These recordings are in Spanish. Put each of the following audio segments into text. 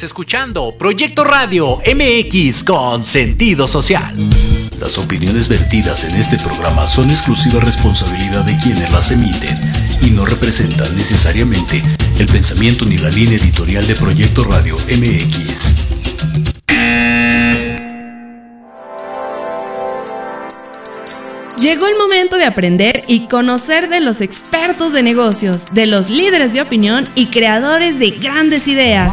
Estás escuchando Proyecto Radio MX con sentido social. Las opiniones vertidas en este programa son exclusiva responsabilidad de quienes las emiten y no representan necesariamente el pensamiento ni la línea editorial de Proyecto Radio MX. Llegó el momento de aprender y conocer de los expertos de negocios, de los líderes de opinión y creadores de grandes ideas.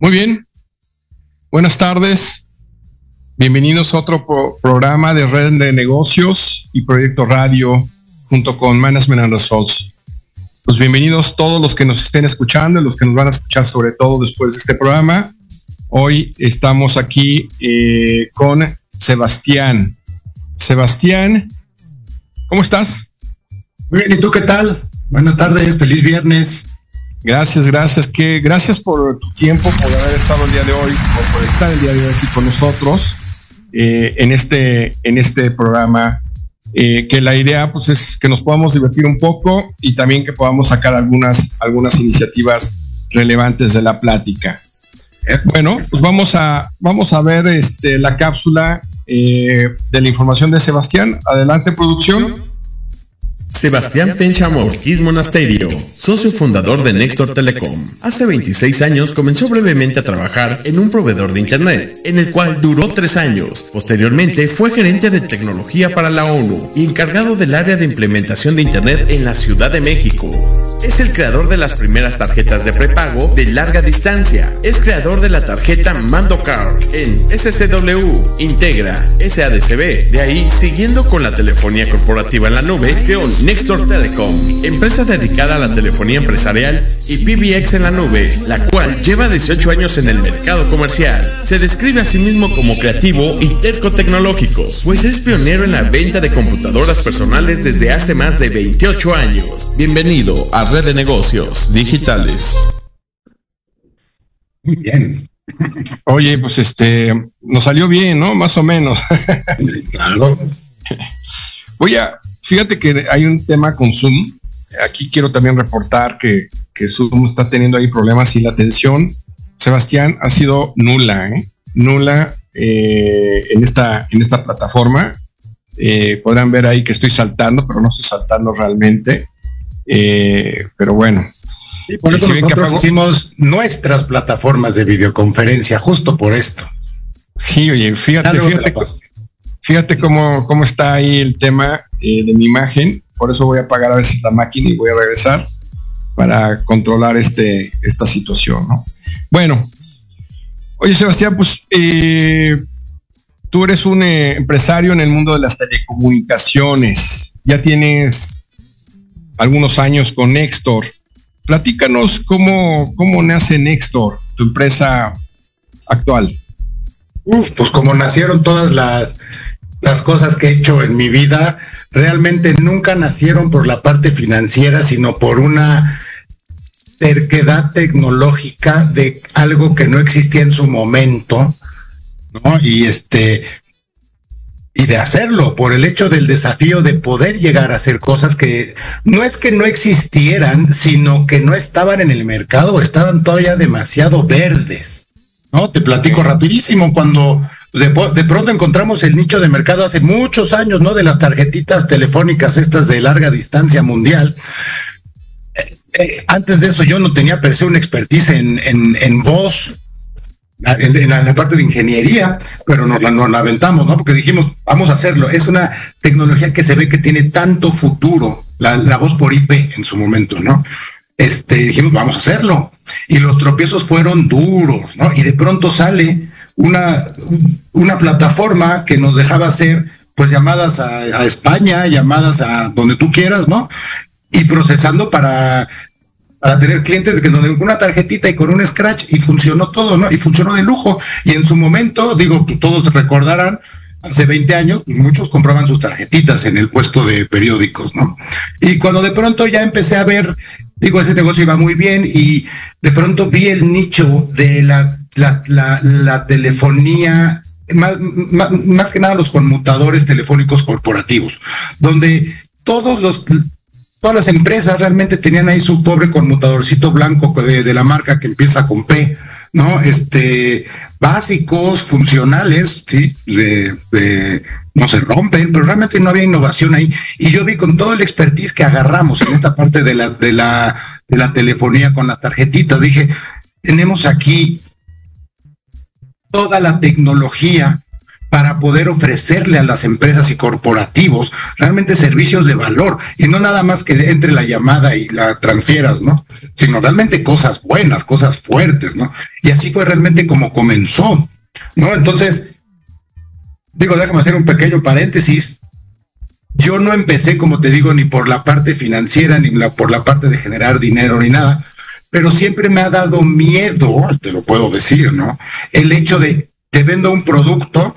Muy bien. Buenas tardes. Bienvenidos a otro programa de Red de Negocios y Proyecto Radio junto con Management and Results. Pues bienvenidos todos los que nos estén escuchando y los que nos van a escuchar sobre todo después de este programa. Hoy estamos aquí eh, con Sebastián. Sebastián, ¿cómo estás? Muy bien, ¿y tú qué tal? Buenas tardes, feliz viernes. Gracias, gracias. Que gracias por tu tiempo, por haber estado el día de hoy, por estar el día de hoy aquí con nosotros eh, en este en este programa. Eh, que la idea pues es que nos podamos divertir un poco y también que podamos sacar algunas algunas iniciativas relevantes de la plática. Bueno, pues vamos a vamos a ver este la cápsula eh, de la información de Sebastián. Adelante, producción. Sebastián Pencha Ortiz Monasterio, socio fundador de Nextor Telecom. Hace 26 años comenzó brevemente a trabajar en un proveedor de Internet, en el cual duró tres años. Posteriormente fue gerente de tecnología para la ONU y encargado del área de implementación de Internet en la Ciudad de México. Es el creador de las primeras tarjetas de prepago de larga distancia. Es creador de la tarjeta Mando Card en SCW, Integra, SADCB. De ahí, siguiendo con la telefonía corporativa en la nube, creó Nextor Telecom, empresa dedicada a la telefonía empresarial y PBX en la nube, la cual lleva 18 años en el mercado comercial. Se describe a sí mismo como creativo y terco tecnológico, pues es pionero en la venta de computadoras personales desde hace más de 28 años. Bienvenido a Red de Negocios Digitales. Muy bien. Oye, pues este, nos salió bien, ¿no? Más o menos. claro. Voy a, fíjate que hay un tema con Zoom. Aquí quiero también reportar que, que Zoom está teniendo ahí problemas y la atención, Sebastián, ha sido nula, ¿eh? Nula eh, en, esta, en esta plataforma. Eh, podrán ver ahí que estoy saltando, pero no estoy saltando realmente. Eh, pero bueno. Por eso si nosotros hicimos nuestras plataformas de videoconferencia, justo por esto. Sí, oye, fíjate, fíjate, fíjate cómo, cómo está ahí el tema eh, de mi imagen. Por eso voy a apagar a veces la máquina y voy a regresar para controlar este, esta situación. ¿no? Bueno, oye Sebastián, pues eh, tú eres un eh, empresario en el mundo de las telecomunicaciones. Ya tienes algunos años con Nextor. Platícanos cómo, cómo nace Nextor, tu empresa actual. Uf, pues como nacieron todas las, las cosas que he hecho en mi vida, realmente nunca nacieron por la parte financiera, sino por una terquedad tecnológica de algo que no existía en su momento, ¿no? Y este, y de hacerlo por el hecho del desafío de poder llegar a hacer cosas que no es que no existieran, sino que no estaban en el mercado, estaban todavía demasiado verdes. ¿No? Te platico rapidísimo cuando de, de, pronto encontramos el nicho de mercado hace muchos años, ¿no? De las tarjetitas telefónicas estas de larga distancia mundial. Eh, eh, antes de eso yo no tenía per se una expertise en, en, en voz, en, la, parte de ingeniería, pero nos la, nos la aventamos, ¿no? Porque dijimos, vamos a hacerlo. Es una tecnología que se ve que tiene tanto futuro, la, la voz por IP en su momento, ¿no? Este, dijimos, vamos a hacerlo. Y los tropiezos fueron duros, ¿no? Y de pronto sale una, una plataforma que nos dejaba hacer pues llamadas a, España, llamadas a donde tú quieras, ¿no? Y procesando para, para tener clientes que donde una tarjetita y con un scratch y funcionó todo, ¿no? Y funcionó de lujo. Y en su momento, digo, pues, todos recordarán, hace 20 años, pues, muchos compraban sus tarjetitas en el puesto de periódicos, ¿no? Y cuando de pronto ya empecé a ver, digo, ese negocio iba muy bien y de pronto vi el nicho de la, la, telefonía más, más, que nada los conmutadores telefónicos corporativos, donde todos los todas las empresas realmente tenían ahí su pobre conmutadorcito blanco de, la marca que empieza con P, ¿no? Este, básicos, funcionales, ¿sí? no se rompen, pero realmente no había innovación ahí. Y yo vi con todo el expertise que agarramos en esta parte de la, de la, de la telefonía con las tarjetitas, dije, tenemos aquí toda la tecnología para poder ofrecerle a las empresas y corporativos realmente servicios de valor y no nada más que entre la llamada y la transfieras, ¿no? Sino realmente cosas buenas, cosas fuertes, ¿no? Y así fue realmente como comenzó, ¿no? Entonces, digo, déjame hacer un pequeño paréntesis. Yo no empecé, como te digo, ni por la parte financiera, ni por la parte de generar dinero, ni nada pero siempre me ha dado miedo, te lo puedo decir, ¿no? El hecho de te vendo un producto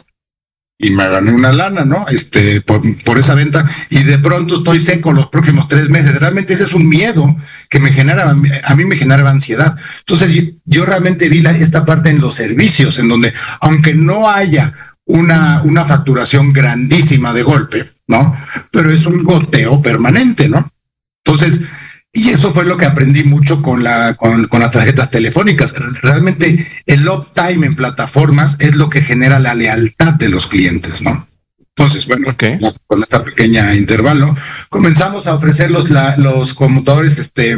y me gané una lana, ¿no? Este, por, esa venta y de pronto estoy seco los próximos tres meses. Realmente ese es un miedo que me genera, a mí me generaba ansiedad. Entonces yo, realmente vi esta parte en los servicios, en donde aunque no haya una, una facturación grandísima de golpe, ¿no? Pero es un goteo permanente, ¿no? Entonces, y eso fue lo que aprendí mucho con, la, con, las tarjetas telefónicas. Realmente el uptime en plataformas es lo que genera la lealtad de los clientes, ¿no? Entonces, bueno, con esta pequeña intervalo, comenzamos a ofrecer los, los conmutadores este,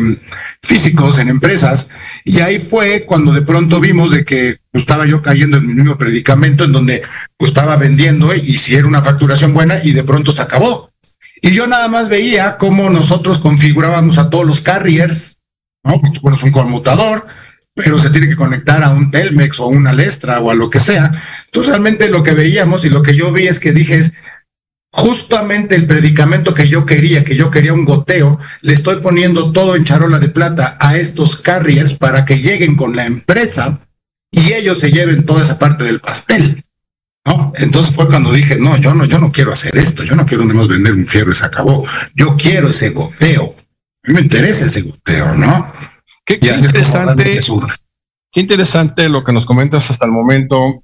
físicos en empresas y ahí fue cuando de pronto vimos de que estaba yo cayendo en mi mismo predicamento en donde estaba vendiendo y si era una facturación buena y de pronto se acabó. Y yo nada más veía cómo nosotros configurábamos a todos los carriers, ¿no? Porque bueno, es un conmutador, pero se tiene que conectar a un Telmex o una Lestra o a lo que sea. Entonces realmente lo que veíamos y lo que yo vi es que dije es, justamente el predicamento que yo quería, que yo quería un goteo, le estoy poniendo todo en charola de plata a estos carriers para que lleguen con la empresa y ellos se lleven toda esa parte del pastel. ¿No? Entonces fue cuando dije, no, yo no, yo no quiero hacer esto, yo no quiero más vender un fierro y se acabó. Yo quiero ese goteo. A mí me interesa ese goteo, ¿no? Qué, interesante. Qué interesante lo que nos comentas hasta el momento,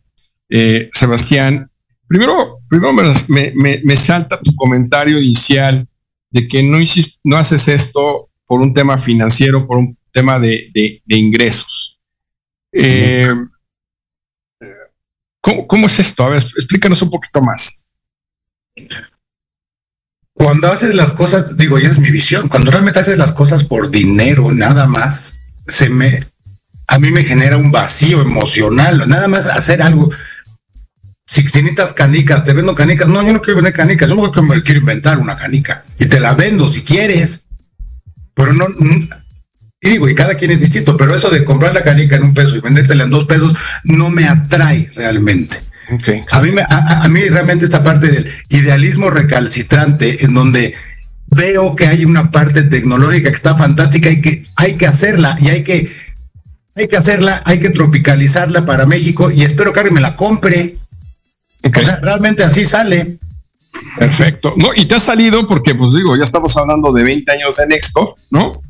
eh, Sebastián. Primero, primero me, me, salta tu comentario inicial de que no, no haces esto por un tema financiero, por un tema de, de, ingresos. Eh, ¿Cómo, es esto? A ver, explícanos un poquito más. Cuando haces las cosas, digo, y es mi visión, cuando realmente haces las cosas por dinero, nada más, se me, a mí me genera un vacío emocional, nada más hacer algo. Si, necesitas canicas, te vendo canicas. No, yo no quiero vender canicas, yo no quiero inventar una canica. Y te la vendo si quieres. Pero no, y digo, y cada quien es distinto, pero eso de comprar la canica en un peso y vendértela en dos pesos no me atrae realmente. A, mí a, mí realmente esta parte del idealismo recalcitrante en donde veo que hay una parte tecnológica que está fantástica y que hay que hacerla y hay que, hay que hacerla, hay que tropicalizarla para México y espero que alguien me la compre. O sea, realmente así sale. Perfecto. No, y te ha salido porque, pues digo, ya estamos hablando de 20 años en Expo, ¿no?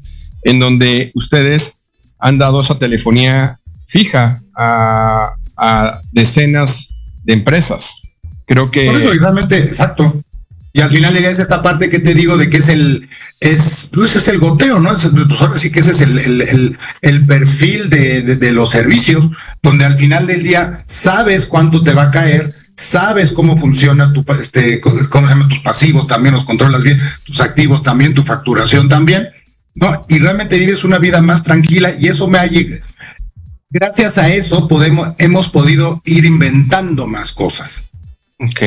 En donde ustedes han dado esa telefonía fija a, decenas de empresas. Creo que. Por eso, realmente, exacto. Y al final es esta parte que te digo de que es el, es, pues es el goteo, ¿no? pues ahora sí que ese es el, el, perfil de, de, los servicios, donde al final del día sabes cuánto te va a caer, sabes cómo funciona tu, este, cómo se llaman tus pasivos, también los controlas bien, tus activos también, tu facturación también, ¿no? Y realmente vives una vida más tranquila y eso me ha llegado. Gracias a eso podemos, hemos podido ir inventando más cosas. Ok.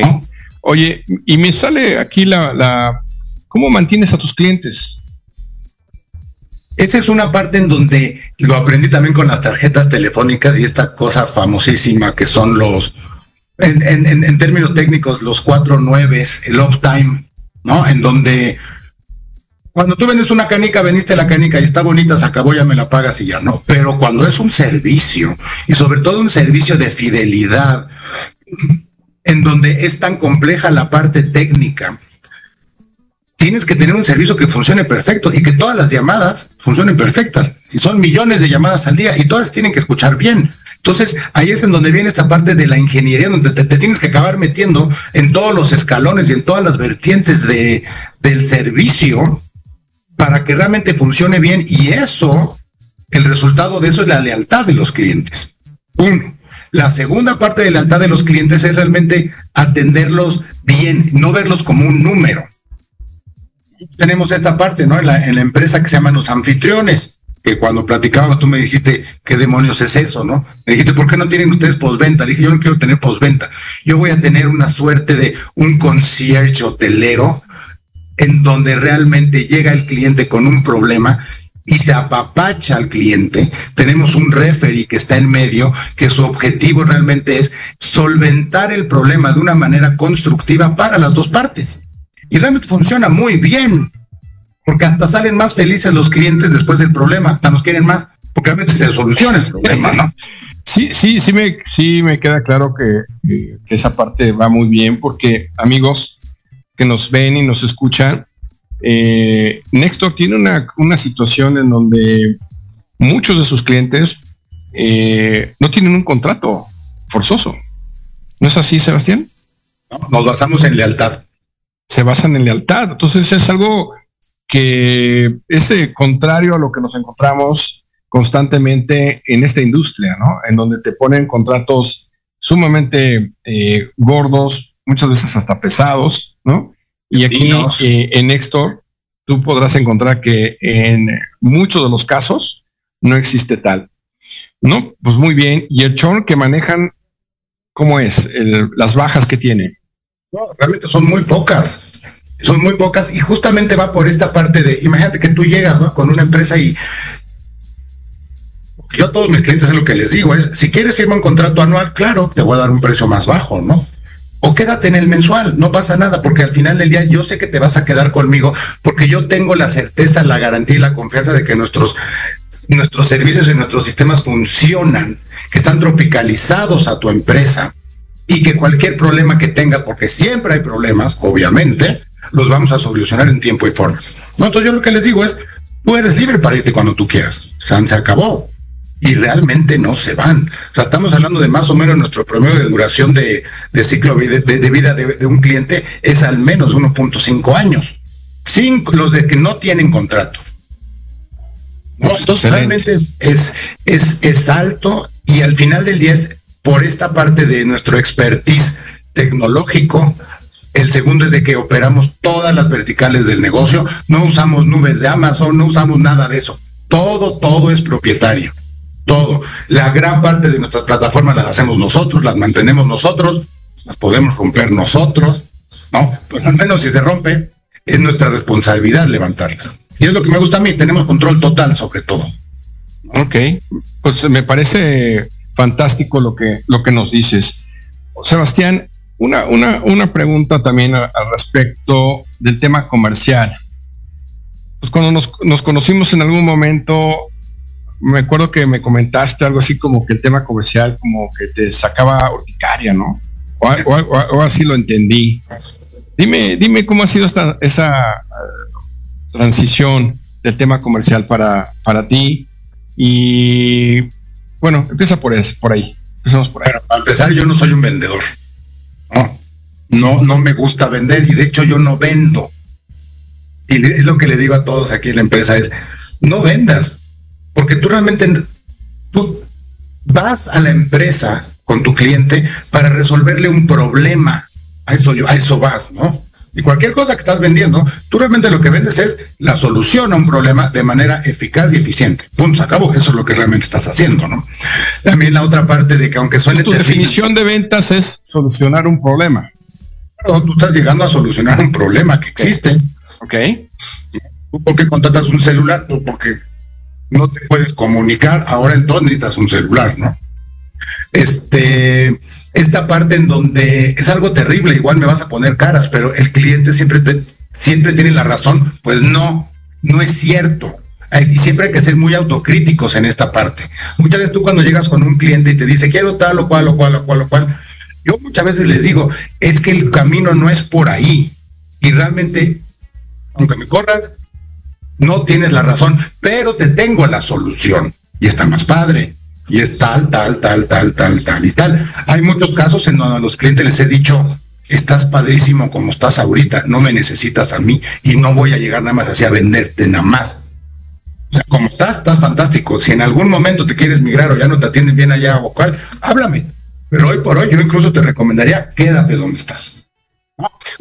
Oye, y me sale aquí la, la, ¿cómo mantienes a tus clientes? Esa es una parte en donde lo aprendí también con las tarjetas telefónicas y esta cosa famosísima que son los, en, términos técnicos, los cuatro nueves, el uptime, ¿no? En donde cuando tú vendes una canica, veniste la canica y está bonita, se acabó, ya me la pagas y ya no. Pero cuando es un servicio, y sobre todo un servicio de fidelidad, en donde es tan compleja la parte técnica, tienes que tener un servicio que funcione perfecto y que todas las llamadas funcionen perfectas. Si son millones de llamadas al día y todas tienen que escuchar bien. Entonces, ahí es en donde viene esta parte de la ingeniería, donde te, tienes que acabar metiendo en todos los escalones y en todas las vertientes de, del servicio para que realmente funcione bien. Y eso, el resultado de eso es la lealtad de los clientes. Uno. La segunda parte de lealtad de los clientes es realmente atenderlos bien, no verlos como un número. Tenemos esta parte, ¿no? En la, en la empresa que se llaman los anfitriones que cuando platicábamos tú me dijiste, ¿qué demonios es eso, no? Me dijiste, ¿por qué no tienen ustedes postventa? Dije, yo no quiero tener postventa. Yo voy a tener una suerte de un concierge hotelero en donde realmente llega el cliente con un problema y se apapacha al cliente. Tenemos un referee que está en medio, que su objetivo realmente es solventar el problema de una manera constructiva para las dos partes. Y realmente funciona muy bien porque hasta salen más felices los clientes después del problema, hasta nos quieren más, porque realmente se soluciona el problema, ¿no? Sí, sí, sí me, sí me queda claro que, esa parte va muy bien, porque amigos que nos ven y nos escuchan, eh, tiene una, situación en donde muchos de sus clientes eh, no tienen un contrato forzoso. ¿No es así, Sebastián? nos basamos en lealtad. Se basan en lealtad. Entonces es algo que es eh, contrario a lo que nos encontramos constantemente en esta industria, ¿no? En donde te ponen contratos sumamente eh, gordos, muchas veces hasta pesados, ¿no? Y aquí eh, en Nextor tú podrás encontrar que en muchos de los casos no existe tal. No, pues muy bien. ¿Y el chorn que manejan, cómo es? las bajas que tiene. No, realmente son muy pocas son muy pocas y justamente va por esta parte de, imagínate que tú llegas con una empresa y yo a todos mis clientes es lo que les digo, es, si quieres firmar un contrato anual, claro, te voy a dar un precio más bajo, ¿no? O quédate en el mensual, no pasa nada, porque al final del día yo sé que te vas a quedar conmigo, porque yo tengo la certeza, la garantía y la confianza de que nuestros, nuestros servicios y nuestros sistemas funcionan, que están tropicalizados a tu empresa y que cualquier problema que tengas, porque siempre hay problemas, obviamente, los vamos a solucionar en tiempo y forma. Entonces yo lo que les digo es, tú eres libre para irte cuando tú quieras. San se acabó. Y realmente no se van. O sea, estamos hablando de más o menos nuestro promedio de duración de, ciclo de, vida de, un cliente es al menos 1.5 años. Cinco, los de que no tienen contrato. entonces realmente es, es, es, es alto y al final del día es por esta parte de nuestro expertise tecnológico, el segundo es de que operamos todas las verticales del negocio, no usamos nubes de Amazon, no usamos nada de eso. Todo, todo es propietario. Todo. La gran parte de nuestras plataformas las hacemos nosotros, las mantenemos nosotros, las podemos romper nosotros, ¿no? Pero al menos si se rompe, es nuestra responsabilidad levantarlas. Y es lo que me gusta a mí, tenemos control total sobre todo. Ok, pues me parece fantástico lo que, lo que nos dices. Sebastián, una, una, pregunta también al, respecto del tema comercial. Pues cuando nos, conocimos en algún momento, me acuerdo que me comentaste algo así como que el tema comercial como que te sacaba urticaria, ¿no? O, así lo entendí. Dime, dime cómo ha sido esta, esa uh, transición del tema comercial para, para ti. Y bueno, empieza por, eso, por ahí. Empezamos por ahí. para empezar, yo no soy un vendedor. No, no, me gusta vender y de hecho yo no vendo. Y es lo que le digo a todos aquí en la empresa es, no vendas, porque tú realmente, tú vas a la empresa con tu cliente para resolverle un problema. A eso, yo, a eso vas, ¿no? Y cualquier cosa que estás vendiendo, tú realmente lo que vendes es la solución a un problema de manera eficaz y eficiente. Punto, se acabó. Eso es lo que realmente estás haciendo, ¿no? También la otra parte de que aunque suene... tu definición de ventas es solucionar un problema. Pero tú estás llegando a solucionar un problema que existe. Ok. ¿Tú por qué contratas un celular? Pues porque no te puedes comunicar. Ahora entonces necesitas un celular, ¿no? Este, esta parte en donde es algo terrible, igual me vas a poner caras, pero el cliente siempre, siempre tiene la razón. Pues no, no es cierto. Y siempre hay que ser muy autocríticos en esta parte. Muchas veces tú cuando llegas con un cliente y te dice, quiero tal o cual o cual o cual o cual, yo muchas veces les digo, es que el camino no es por ahí. Y realmente, aunque me corras, no tienes la razón, pero te tengo la solución. Y está más padre. Y es tal, tal, tal, tal, tal, tal y tal. Hay muchos casos en donde a los clientes les he dicho, estás padrísimo como estás ahorita, no me necesitas a mí y no voy a llegar nada más así a venderte nada más. O sea, como estás, estás fantástico. Si en algún momento te quieres migrar o ya no te atienden bien allá o cual, háblame. Pero hoy por hoy yo incluso te recomendaría, quédate donde estás.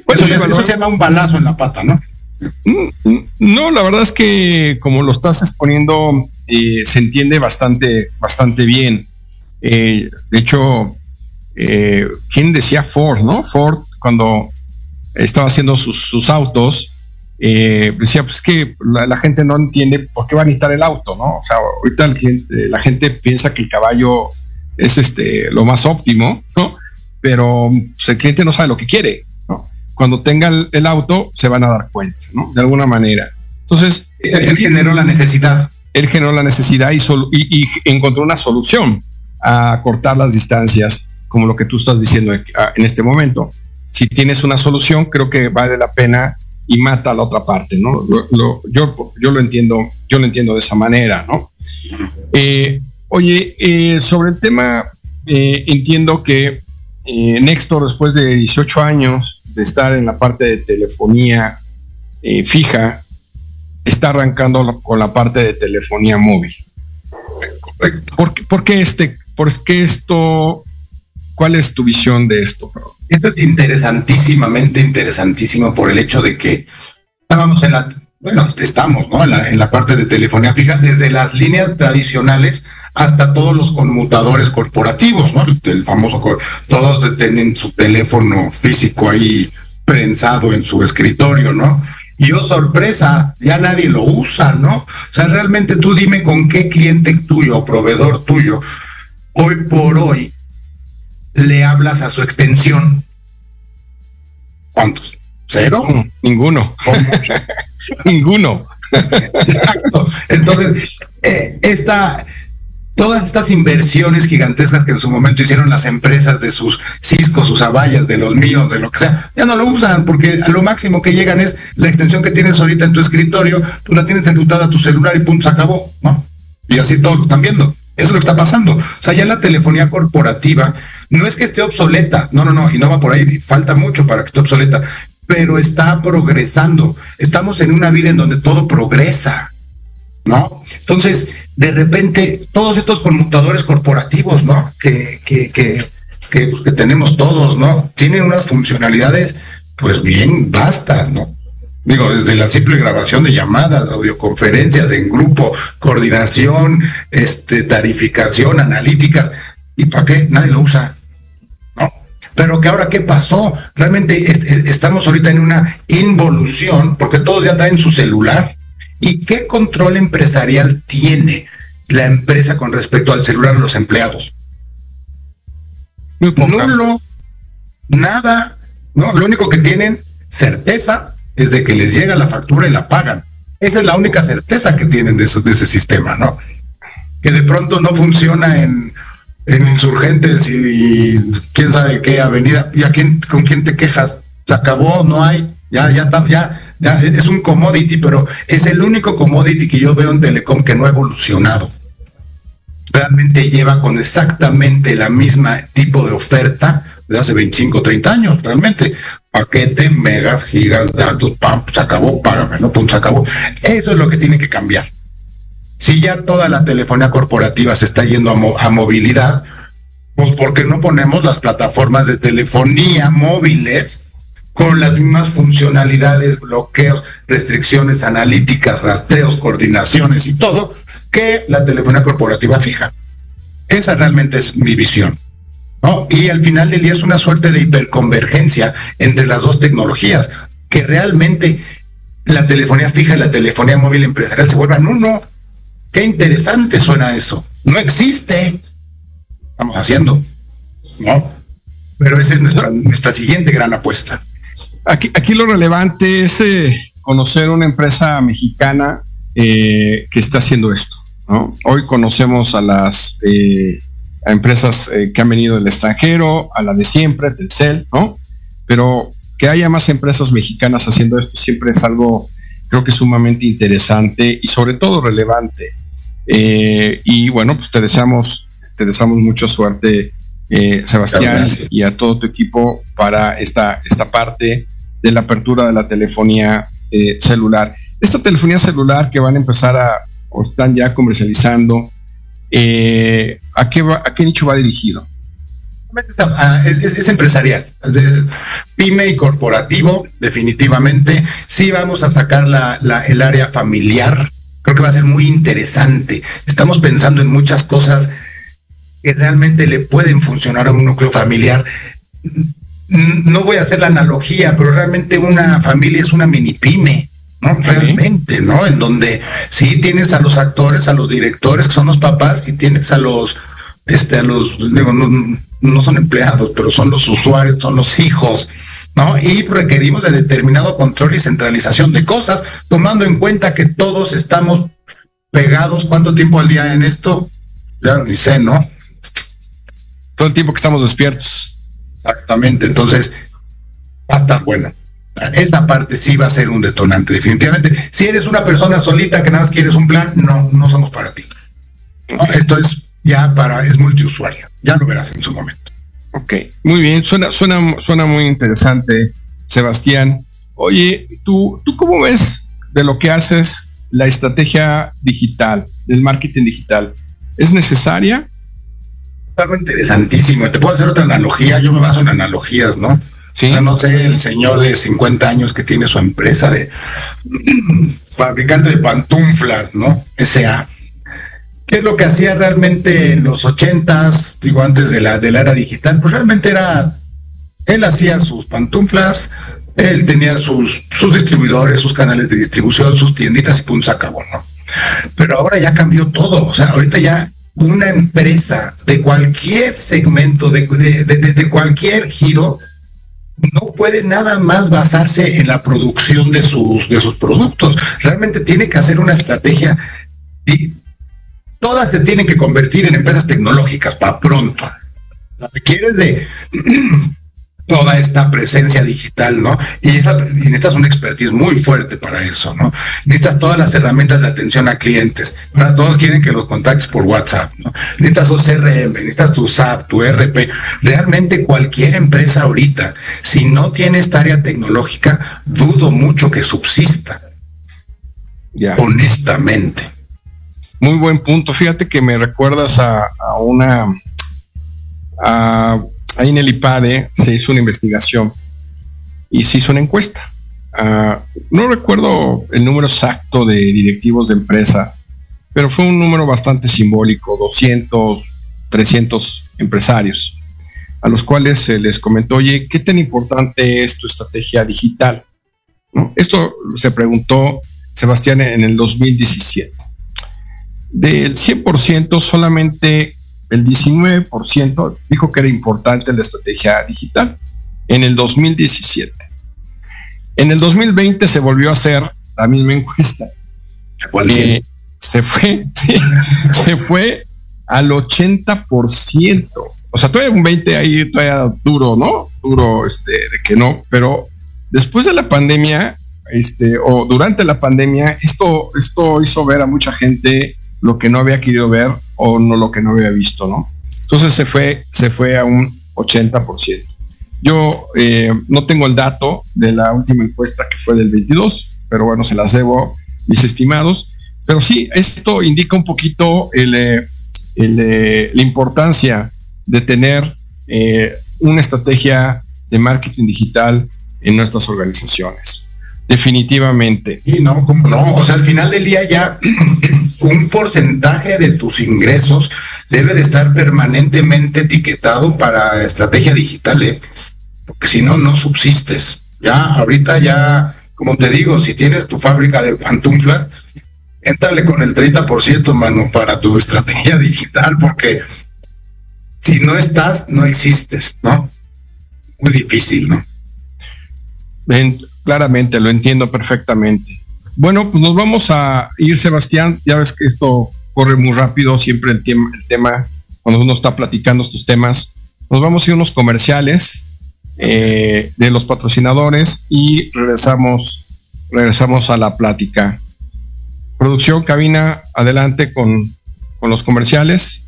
Eso, eso se llama un balazo en la pata, ¿no? Mm, no, la verdad es que como lo estás exponiendo, eh, se entiende bastante, bastante bien. Eh, de hecho, eh, ¿quién decía Ford, no? Ford, cuando estaba haciendo sus, autos, decía, pues que la, gente no entiende por qué va a necesitar el auto, ¿no? O sea, ahorita la gente piensa que el caballo es este, lo más óptimo, ¿no? Pero pues, el cliente no sabe lo que quiere cuando tenga el, auto se van a dar cuenta, ¿no? De alguna manera. Entonces, él, generó la necesidad. Él generó la necesidad y, y, encontró una solución a cortar las distancias, como lo que tú estás diciendo en este momento. Si tienes una solución, creo que vale la pena y mata a la otra parte, ¿no? Lo, yo, yo lo entiendo, yo lo entiendo de esa manera, ¿no? Eh, oye, eh, sobre el tema, eh, entiendo que Nextor, después de 18 años, de estar en la parte de telefonía eh, fija, está arrancando con la parte de telefonía móvil. ¿Por qué, este, por qué esto, cuál es tu visión de esto? Esto es interesantísimamente interesantísimo por el hecho de que estábamos en la, bueno, estamos, ¿no? En la, en la parte de telefonía fija, desde las líneas tradicionales hasta todos los conmutadores corporativos, ¿no? El famoso, todos tienen su teléfono físico ahí prensado en su escritorio, ¿no? Y oh sorpresa, ya nadie lo usa, ¿no? O sea, realmente tú dime con qué cliente tuyo o proveedor tuyo, hoy por hoy, le hablas a su extensión. ¿Cuántos? ¿Cero? Ninguno. Ninguno. Exacto. Entonces, eh, esta, todas estas inversiones gigantescas que en su momento hicieron las empresas de sus Cisco, sus Avallas, de los míos, de lo que sea, ya no lo usan porque a lo máximo que llegan es la extensión que tienes ahorita en tu escritorio, tú la tienes enrutada a tu celular y punto, se acabó, ¿no? Y así todo lo están viendo. Eso es lo que está pasando. O sea, ya la telefonía corporativa no es que esté obsoleta, no, no, no, y no va por ahí, falta mucho para que esté obsoleta, pero está progresando. Estamos en una vida en donde todo progresa, ¿no? Entonces, de repente todos estos conmutadores corporativos, ¿no? Que, que, que, que, pues, que tenemos todos, ¿no? Tienen unas funcionalidades, pues bien vastas, ¿no? Digo, desde la simple grabación de llamadas, audioconferencias en grupo, coordinación, este, tarificación, analíticas. ¿Y para qué? Nadie lo usa. Pero que ahora, ¿qué pasó? Realmente estamos ahorita en una involución, porque todos ya traen su celular. ¿Y qué control empresarial tiene la empresa con respecto al celular de los empleados? Nulo, nada, ¿no? Lo único que tienen certeza es de que les llega la factura y la pagan. Esa es la única certeza que tienen de, de ese sistema, ¿no? Que de pronto no funciona en, insurgentes y, quién sabe qué avenida. ¿Y a quién, con quién te quejas? Se acabó, no hay, ya, ya, ya, es un commodity, pero es el único commodity que yo veo en Telecom que no ha evolucionado. Realmente lleva con exactamente la misma tipo de oferta de hace 25, 30 años, realmente. Paquete, megas, gigas, datos, pam, se acabó, págame, ¿no? Pum, se acabó. Eso es lo que tiene que cambiar. Si ya toda la telefonía corporativa se está yendo a, movilidad, pues ¿por qué no ponemos las plataformas de telefonía móviles con las mismas funcionalidades, bloqueos, restricciones analíticas, rastreos, coordinaciones y todo que la telefonía corporativa fija. Esa realmente es mi visión. Y al final del día es una suerte de hiperconvergencia entre las dos tecnologías, que realmente la telefonía fija y la telefonía móvil empresarial se vuelvan uno. Qué interesante suena eso. No existe. estamos haciendo, ¿no? Pero esa es nuestra, siguiente gran apuesta. Aquí, lo relevante es eh, conocer una empresa mexicana eh, que está haciendo esto. ¿no? Hoy conocemos a las eh, empresas que han venido del extranjero, a la de siempre, Telcel, ¿no? Pero que haya más empresas mexicanas haciendo esto siempre es algo, creo que sumamente interesante y sobre todo relevante. Y bueno, pues te deseamos, te deseamos mucha suerte eh, Sebastián, y a todo tu equipo para esta, esta parte de la apertura de la telefonía eh, celular. Esta telefonía celular que van a empezar a, o están ya comercializando, eh, ¿a, qué ¿a qué nicho va dirigido? Es, empresarial, pyme y corporativo, definitivamente. Sí vamos a sacar la, el área familiar. Creo que va a ser muy interesante. Estamos pensando en muchas cosas que realmente le pueden funcionar a un núcleo familiar. No voy a hacer la analogía, pero realmente una familia es una mini pyme. ¿no? Realmente, ¿no? En donde sí tienes a los actores, a los directores, que son los papás, y tienes a los, este, a los, digo, no, son empleados, pero son los usuarios, son los hijos, ¿no? Y requerimos de determinado control y centralización de cosas, tomando en cuenta que todos estamos pegados, ¿cuánto tiempo al día en esto? Ya ni sé, ¿no? todo el tiempo que estamos despiertos. Exactamente, entonces va a estar bueno. Esta parte sí va a ser un detonante, definitivamente. Si eres una persona solita que nada más quieres un plan, no, no somos para ti. esto es ya para, es multiusuario. Ya lo verás en su momento. Ok, muy bien, suena, suena, suena muy interesante, Sebastián. Oye, ¿tú, ¿tú cómo ves de lo que haces la estrategia digital, del marketing digital? ¿Es necesaria? algo interesantísimo. Te puedo hacer otra analogía, yo me baso en analogías, ¿no? Sí. no sé, el señor de 50 años que tiene su empresa de fabricante de pantuflas, ¿no? S.A. ¿Qué es lo que hacía realmente en los ochentas, digo, antes de la, de la era digital? Pues realmente era, él hacía sus pantuflas, él tenía sus, sus distribuidores, sus canales de distribución, sus tienditas y punto, se acabó, ¿no? Pero ahora ya cambió todo, o sea, ahorita ya una empresa de cualquier segmento, de, de, cualquier giro, no puede nada más basarse en la producción de sus, de sus productos. Realmente tiene que hacer una estrategia todas se tienen que convertir en empresas tecnológicas para pronto. Requiere de toda esta presencia digital, ¿no? Y, esta, y necesitas una expertise muy fuerte para eso, ¿no? Necesitas todas las herramientas de atención a clientes. Ahora todos quieren que los contactes por WhatsApp, ¿no? Necesitas tu CRM, necesitas tu SAP, tu RP. Realmente cualquier empresa ahorita, si no tiene esta área tecnológica, dudo mucho que subsista. Honestamente. Muy buen punto. Fíjate que me recuerdas a, una a ahí en el IPADE se hizo una investigación y se hizo una encuesta. Ah, no recuerdo el número exacto de directivos de empresa, pero fue un número bastante simbólico, 200, 300 empresarios, a los cuales se les comentó, oye, ¿qué tan importante es tu estrategia digital? Esto se preguntó Sebastián en el 2017. Del 100%, solamente el 19% dijo que era importante la estrategia digital en el 2017. En el 2020 se volvió a hacer la misma encuesta. Eh, se fue, se fue al 80%. O sea, todavía un 20 ahí, todavía duro, ¿no? Duro, este, de que no, pero después de la pandemia, este, o durante la pandemia, esto, esto hizo ver a mucha gente lo que no había querido ver o no lo que no había visto, ¿no? Entonces se fue, se fue a un 80%. Yo eh, no tengo el dato de la última encuesta que fue del 22, pero bueno, se las debo mis estimados. Pero sí, esto indica un poquito el, eh, eh, la importancia de tener una estrategia de marketing digital en nuestras organizaciones. Definitivamente. Y no, como no, o sea, al final del día ya un porcentaje de tus ingresos debe de estar permanentemente etiquetado para estrategia digital, ¿eh? porque si no, no subsistes. Ya, ahorita ya, como te digo, si tienes tu fábrica de pantuflas, éntrale con el 30%, mano, para tu estrategia digital, porque si no estás, no existes, ¿no? Muy difícil, ¿no? Ven, claramente, lo entiendo perfectamente. Bueno, pues nos vamos a ir, Sebastián. Ya ves que esto corre muy rápido, siempre el tema, el tema cuando uno está platicando estos temas. Nos vamos a ir unos comerciales eh, de los patrocinadores y regresamos, regresamos a la plática. Producción, cabina, adelante con, con los comerciales.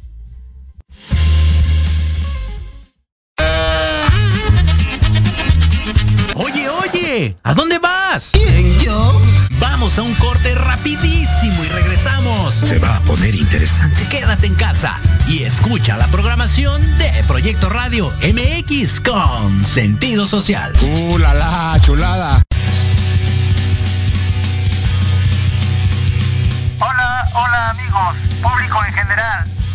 Quédate en casa y escucha la programación de Proyecto Radio MX con sentido social. ¡Uh, la, la chulada! Hola, hola amigos, público en general.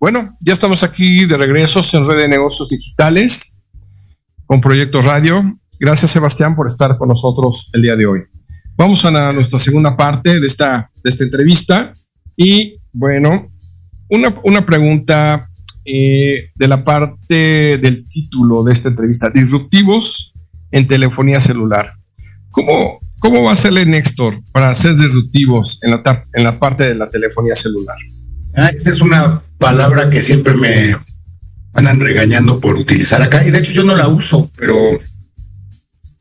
Bueno, ya estamos aquí de regreso en Red de Negocios Digitales con Proyecto Radio. Gracias, Sebastián, por estar con nosotros el día de hoy. Vamos a nuestra segunda parte de esta, de esta entrevista. Y bueno, una, una pregunta eh, de la parte del título de esta entrevista: Disruptivos en telefonía celular. ¿Cómo, cómo va a ser el Nextor para ser disruptivos en la, en la parte de la telefonía celular? Ah, esa es una palabra que siempre me andan regañando por utilizar acá. Y de hecho yo no la uso, pero...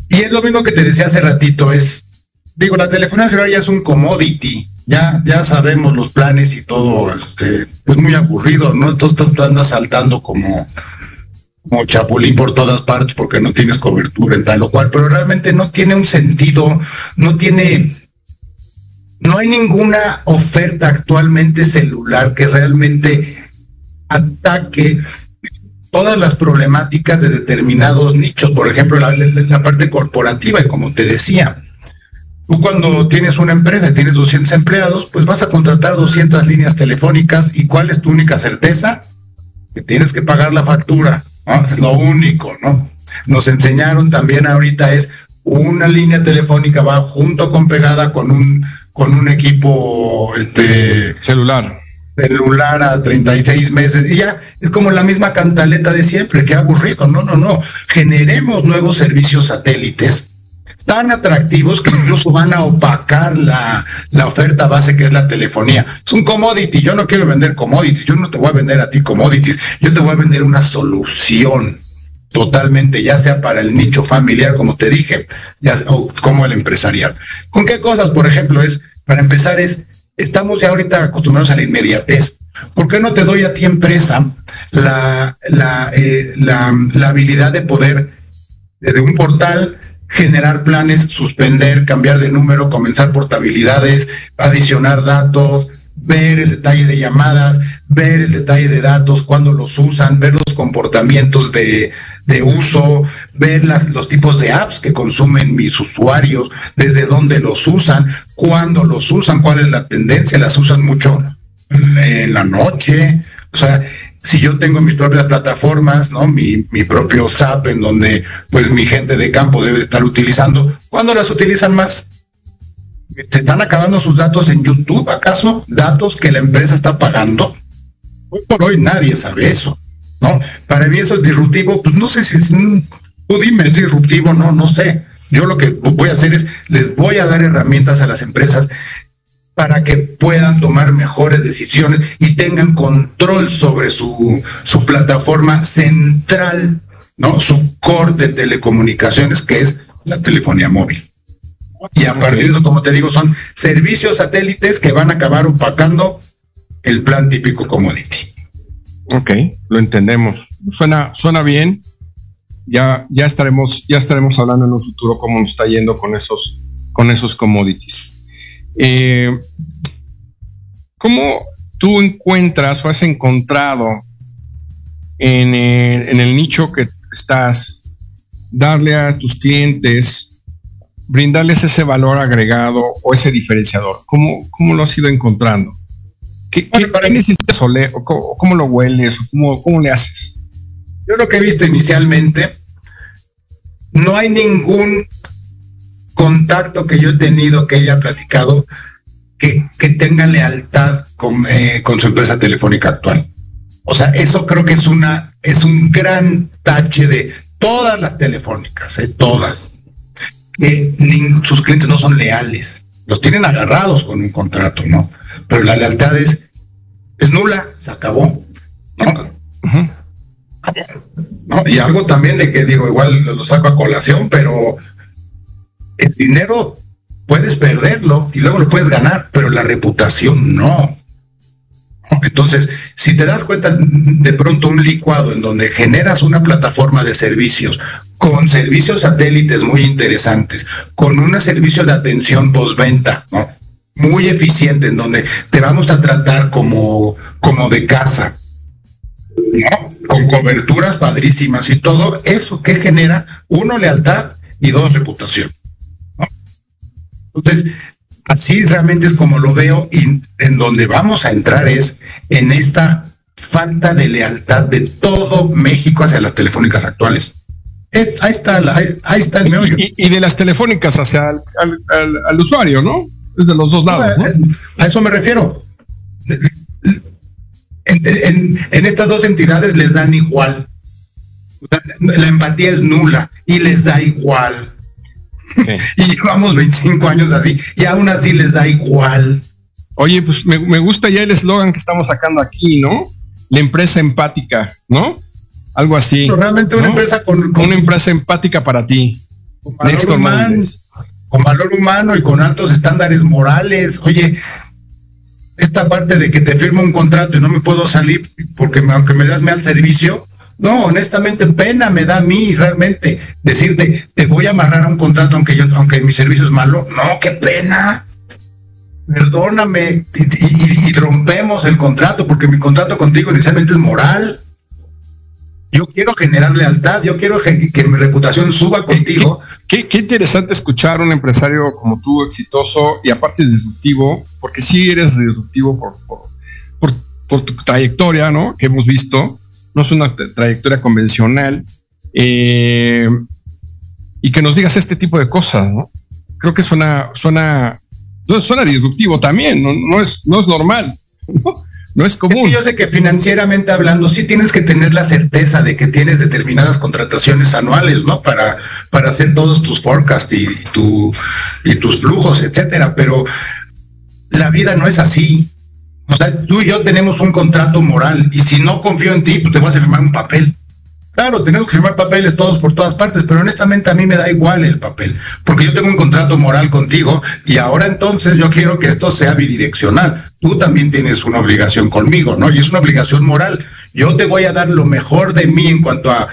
Y es lo mismo que te decía hace ratito, es... Digo, la telefonía celular ya es un commodity. Ya, ya sabemos los planes y todo, este, pues muy aburrido, ¿no? Entonces tú andas saltando como, como chapulín por todas partes porque no tienes cobertura en tal o cual, pero realmente no tiene un sentido, no tiene no hay ninguna oferta actualmente celular que realmente ataque todas las problemáticas de determinados nichos, por ejemplo, la, la- parte corporativa, y como te decía, tú cuando tienes una empresa y tienes 200 empleados, pues vas a contratar 200 líneas telefónicas y ¿cuál es tu única certeza? Que tienes que pagar la factura, ¿no? Es lo único, ¿no? Nos enseñaron también ahorita es una línea telefónica va junto con pegada con un con un equipo este Celular. celular a 36 meses y ya es como la misma cantaleta de siempre, que aburrido. No, no, no. Generemos nuevos servicios satélites tan atractivos que incluso van a opacar la, la, oferta base que es la telefonía. Es un commodity, yo no quiero vender commodities, yo no te voy a vender a ti commodities, yo te voy a vender una solución totalmente, ya sea para el nicho familiar, como te dije, ya, o como el empresarial. ¿Con qué cosas, por ejemplo, es, para empezar, es, estamos ya ahorita acostumbrados a la inmediatez. ¿Por qué no te doy a ti, empresa, la, la, eh, la, la habilidad de poder, desde un portal, generar planes, suspender, cambiar de número, comenzar portabilidades, adicionar datos, ver el detalle de llamadas, ver el detalle de datos, cuándo los usan, ver los comportamientos de, de uso, ver los tipos de apps que consumen mis usuarios, desde dónde los usan, cuándo los usan, cuál es la tendencia, las usan mucho en la noche, o sea, si yo tengo mis propias plataformas, ¿no? Mi, mi, propio SAP en donde pues mi gente de campo debe estar utilizando, ¿cuándo las utilizan más? ¿Se están acabando sus datos en YouTube acaso? ¿Datos que la empresa está pagando? Hoy por hoy nadie sabe eso, ¿no? Para mí eso es disruptivo, pues no sé si es, tú dime, es disruptivo, no, no sé. Yo lo que voy a hacer es, les voy a dar herramientas a las empresas para que puedan tomar mejores decisiones y tengan control sobre su, su plataforma central, ¿no? Su core de telecomunicaciones, que es la telefonía móvil. Y a partir de eso, como te digo, son servicios satélites que van a acabar opacando el plan típico commodity. Ok, lo entendemos. Suena, suena bien. Ya, ya estaremos, ya estaremos hablando en un futuro cómo nos está yendo con esos, con esos commodities. Eh, ¿Cómo tú encuentras o has encontrado en el, en el, nicho que estás darle a tus clientes, brindarles ese valor agregado o ese diferenciador? ¿Cómo, cómo lo has ido encontrando? ¿Qué, bueno, qué, qué ¿O cómo, lo hueles? O cómo, ¿Cómo le haces? Yo lo que he visto inicialmente, no hay ningún contacto que yo he tenido, que haya platicado, que, que tenga lealtad con, eh, con, su empresa telefónica actual. O sea, eso creo que es una, es un gran tache de todas las telefónicas, eh, todas. Que sus clientes no son leales. Los tienen agarrados con un contrato, ¿no? Pero la lealtad es, es nula, se acabó. ¿no? Uh -huh. ¿no? Y algo también de que digo, igual lo saco a colación, pero el dinero puedes perderlo y luego lo puedes ganar, pero la reputación no. Entonces, si te das cuenta de pronto un licuado en donde generas una plataforma de servicios con servicios satélites muy interesantes, con un servicio de atención postventa, ¿no? Muy eficiente, en donde te vamos a tratar como, como de casa, ¿no? con coberturas padrísimas y todo eso que genera, uno, lealtad y dos, reputación. Entonces, así realmente es como lo veo y en donde vamos a entrar es en esta falta de lealtad de todo México hacia las telefónicas actuales. Es, ahí está, la, ahí, ahí, está el meollo. Y, y, de las telefónicas hacia el, al, al, al, usuario, ¿no? Es de los dos lados. ¿no? A eso me refiero. En, en, en, estas dos entidades les dan igual. La empatía es nula y les da igual. Sí. y llevamos 25 años así y aún así les da igual. Oye, pues me, me gusta ya el eslogan que estamos sacando aquí, ¿no? La empresa empática, ¿no? Algo así. Pero realmente una ¿no? empresa con, con, Una empresa empática para ti. Con humano, con valor humano y con altos estándares morales. Oye, esta parte de que te firmo un contrato y no me puedo salir porque aunque me das mal servicio, no, honestamente, pena me da a mí realmente decirte, te voy a amarrar a un contrato aunque yo, aunque mi servicio es malo. No, qué pena. Perdóname y, rompemos el contrato porque mi contrato contigo inicialmente es moral. Yo quiero generar lealtad, yo quiero que, mi reputación suba contigo. Qué, qué, qué, interesante escuchar a un empresario como tú, exitoso y aparte disruptivo, porque sí eres disruptivo por, por, por, por tu trayectoria, ¿no? Que hemos visto no es una trayectoria convencional, eh, y que nos digas este tipo de cosas, ¿no? Creo que suena, suena, suena disruptivo también, no, no, es, no es normal, ¿no? No es común. yo sé que financieramente hablando, sí tienes que tener la certeza de que tienes determinadas contrataciones anuales, ¿no? Para, para hacer todos tus forecasts y, tu, y tus flujos, etcétera. Pero la vida no es así. O sea, tú y yo tenemos un contrato moral y si no confío en ti, pues te vas a firmar un papel. Claro, tenemos que firmar papeles todos por todas partes, pero honestamente a mí me da igual el papel, porque yo tengo un contrato moral contigo y ahora entonces yo quiero que esto sea bidireccional. Tú también tienes una obligación conmigo, ¿no? Y es una obligación moral. Yo te voy a dar lo mejor de mí en cuanto a,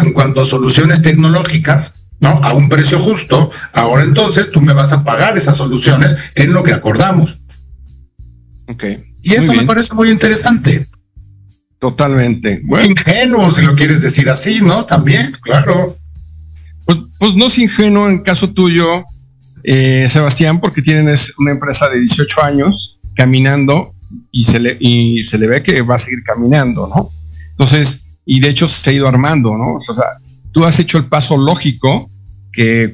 en cuanto a soluciones tecnológicas, ¿no? A un precio justo. Ahora entonces tú me vas a pagar esas soluciones en lo que acordamos. Ok. Y eso me parece muy interesante. Totalmente. Ingenuo, si lo quieres decir así, ¿no? También, claro. Pues, pues no es ingenuo en caso tuyo, eh, Sebastián, porque tienes una empresa de 18 años caminando y se, le, y se le ve que va a seguir caminando, ¿no? Entonces, y de hecho se ha ido armando, ¿no? O sea, tú has hecho el paso lógico que,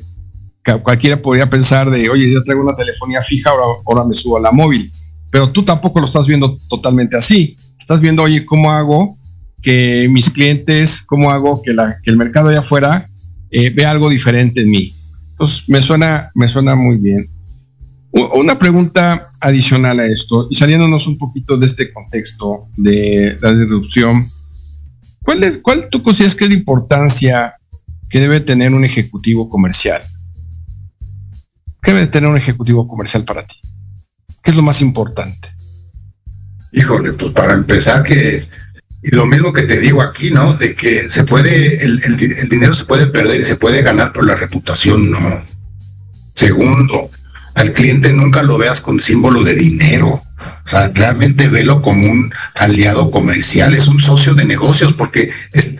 cualquiera podría pensar de, oye, ya traigo una telefonía fija, ahora, ahora me subo a la móvil. Pero tú tampoco lo estás viendo totalmente así estás viendo, oye, ¿cómo hago que mis clientes, cómo hago que, el mercado allá afuera eh, vea algo diferente en mí? Entonces, me suena, me suena muy bien. Una pregunta adicional a esto, y saliéndonos un poquito de este contexto de la disrupción, ¿cuál, es, ¿cuál tú consideras que es la importancia que debe tener un ejecutivo comercial? ¿Qué debe tener un ejecutivo comercial para ti? ¿Qué es lo más importante? Híjole, pues para empezar que y lo mismo que te digo aquí, ¿no? De que se puede, el, dinero se puede perder y se puede ganar, pero la reputación no. Segundo, al cliente nunca lo veas con símbolo de dinero. O sea, realmente velo como un aliado comercial, es un socio de negocios, porque es,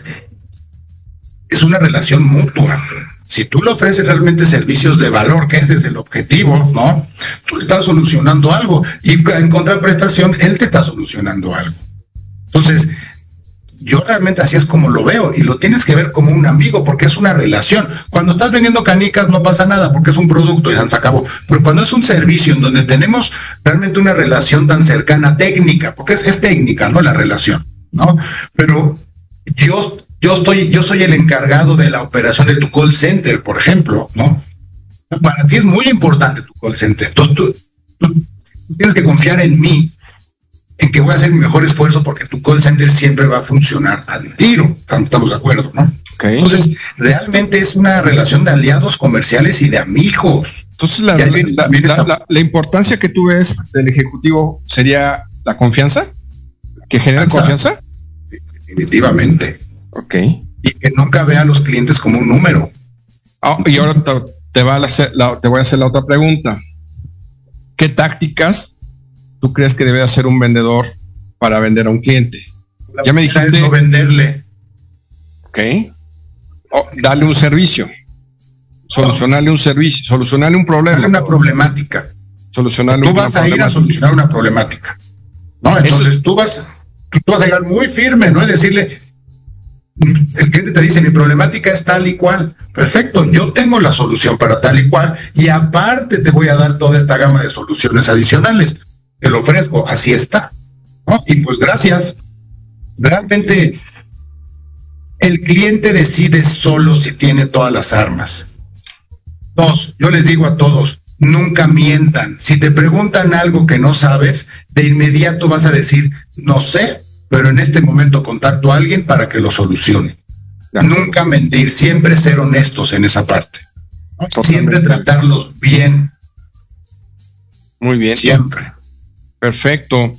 es una relación mutua. Si tú le ofreces realmente servicios de valor, que ese es el objetivo, ¿no? Tú estás solucionando algo y en contraprestación, él te está solucionando algo. Entonces, yo realmente así es como lo veo y lo tienes que ver como un amigo porque es una relación. Cuando estás vendiendo canicas no pasa nada porque es un producto y se acabó. Pero cuando es un servicio en donde tenemos realmente una relación tan cercana técnica, porque es, es técnica, ¿no? La relación, ¿no? Pero yo yo estoy, yo soy el encargado de la operación de tu call center, por ejemplo, ¿no? Para ti es muy importante tu call center. Entonces tú, tienes que confiar en mí, en que voy a hacer mi mejor esfuerzo porque tu call center siempre va a funcionar al tiro. Estamos de acuerdo, ¿no? Entonces, realmente es una relación de aliados comerciales y de amigos. Entonces, la, la, importancia que tú ves del ejecutivo sería la confianza, que genera confianza. Definitivamente. Ok. Y que nunca vea a los clientes como un número. Ah, y ahora te, va a hacer te voy a hacer la otra pregunta. ¿Qué tácticas tú crees que debe hacer un vendedor para vender a un cliente? ya me dijiste. no venderle. Ok. Oh, darle un servicio. Solucionarle un servicio. Solucionarle un problema. una problemática. Solucionarle tú vas a ir a solucionar una problemática. No, entonces tú vas, tú vas a llegar muy firme, ¿no? Es decirle, el cliente te dice, mi problemática es tal y cual. Perfecto, yo tengo la solución para tal y cual y aparte te voy a dar toda esta gama de soluciones adicionales. Te lo ofrezco, así está. Y pues gracias. Realmente el cliente decide solo si tiene todas las armas. Dos, yo les digo a todos, nunca mientan. Si te preguntan algo que no sabes, de inmediato vas a decir, no sé, pero en este momento contacto a alguien para que lo solucione. Nunca mentir, siempre ser honestos en esa parte. Siempre tratarlos bien. Muy bien. Siempre. Perfecto.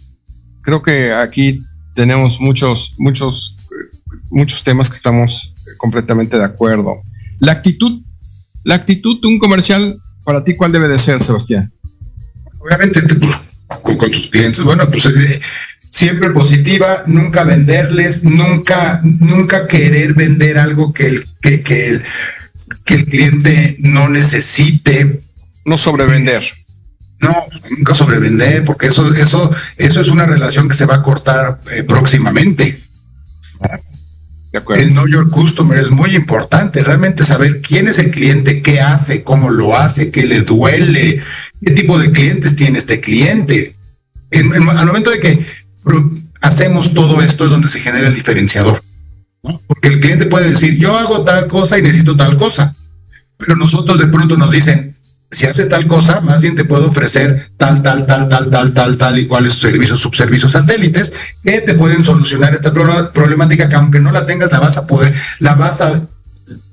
Creo que aquí tenemos muchos, muchos, muchos temas que estamos completamente de acuerdo. La actitud, la actitud de un comercial, para ti, ¿cuál debe de ser, Sebastián? Obviamente, con, con, tus clientes, bueno, pues eh, siempre positiva, nunca venderles, nunca, nunca querer vender algo que el, que, que el, que el cliente no necesite. No sobrevender. No, nunca sobrevender, porque eso, eso, eso es una relación que se va a cortar eh, próximamente. De acuerdo. El Know Your Customer es muy importante, realmente saber quién es el cliente, qué hace, cómo lo hace, qué le duele, qué tipo de clientes tiene este cliente. al momento de que hacemos todo esto es donde se genera el diferenciador. Porque el cliente puede decir, yo hago tal cosa y necesito tal cosa. Pero nosotros de pronto nos dicen, si hace tal cosa, más bien te puedo ofrecer tal, tal, tal, tal, tal, tal, tal y cuáles servicios, subservicios satélites que te pueden solucionar esta problemática que aunque no la tengas, la vas a poder, la vas a,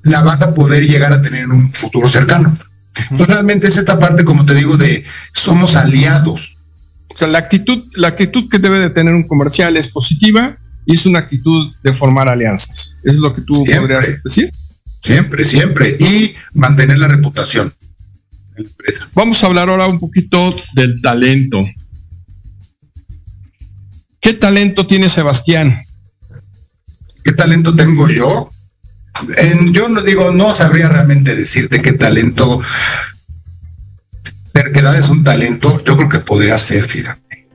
la vas a poder llegar a tener en un futuro cercano. Entonces, realmente es esta parte, como te digo, de somos aliados. O sea, la actitud, la actitud que debe de tener un comercial es positiva y es una actitud de formar alianzas. ¿Es lo que tú podrías decir? Siempre, siempre. Y mantener la reputación. Vamos a hablar ahora un poquito del talento. ¿Qué talento tiene Sebastián? ¿Qué talento tengo yo? yo no digo, no sabría realmente decirte qué talento. Terquedad es un talento, yo creo que podría ser, fíjate.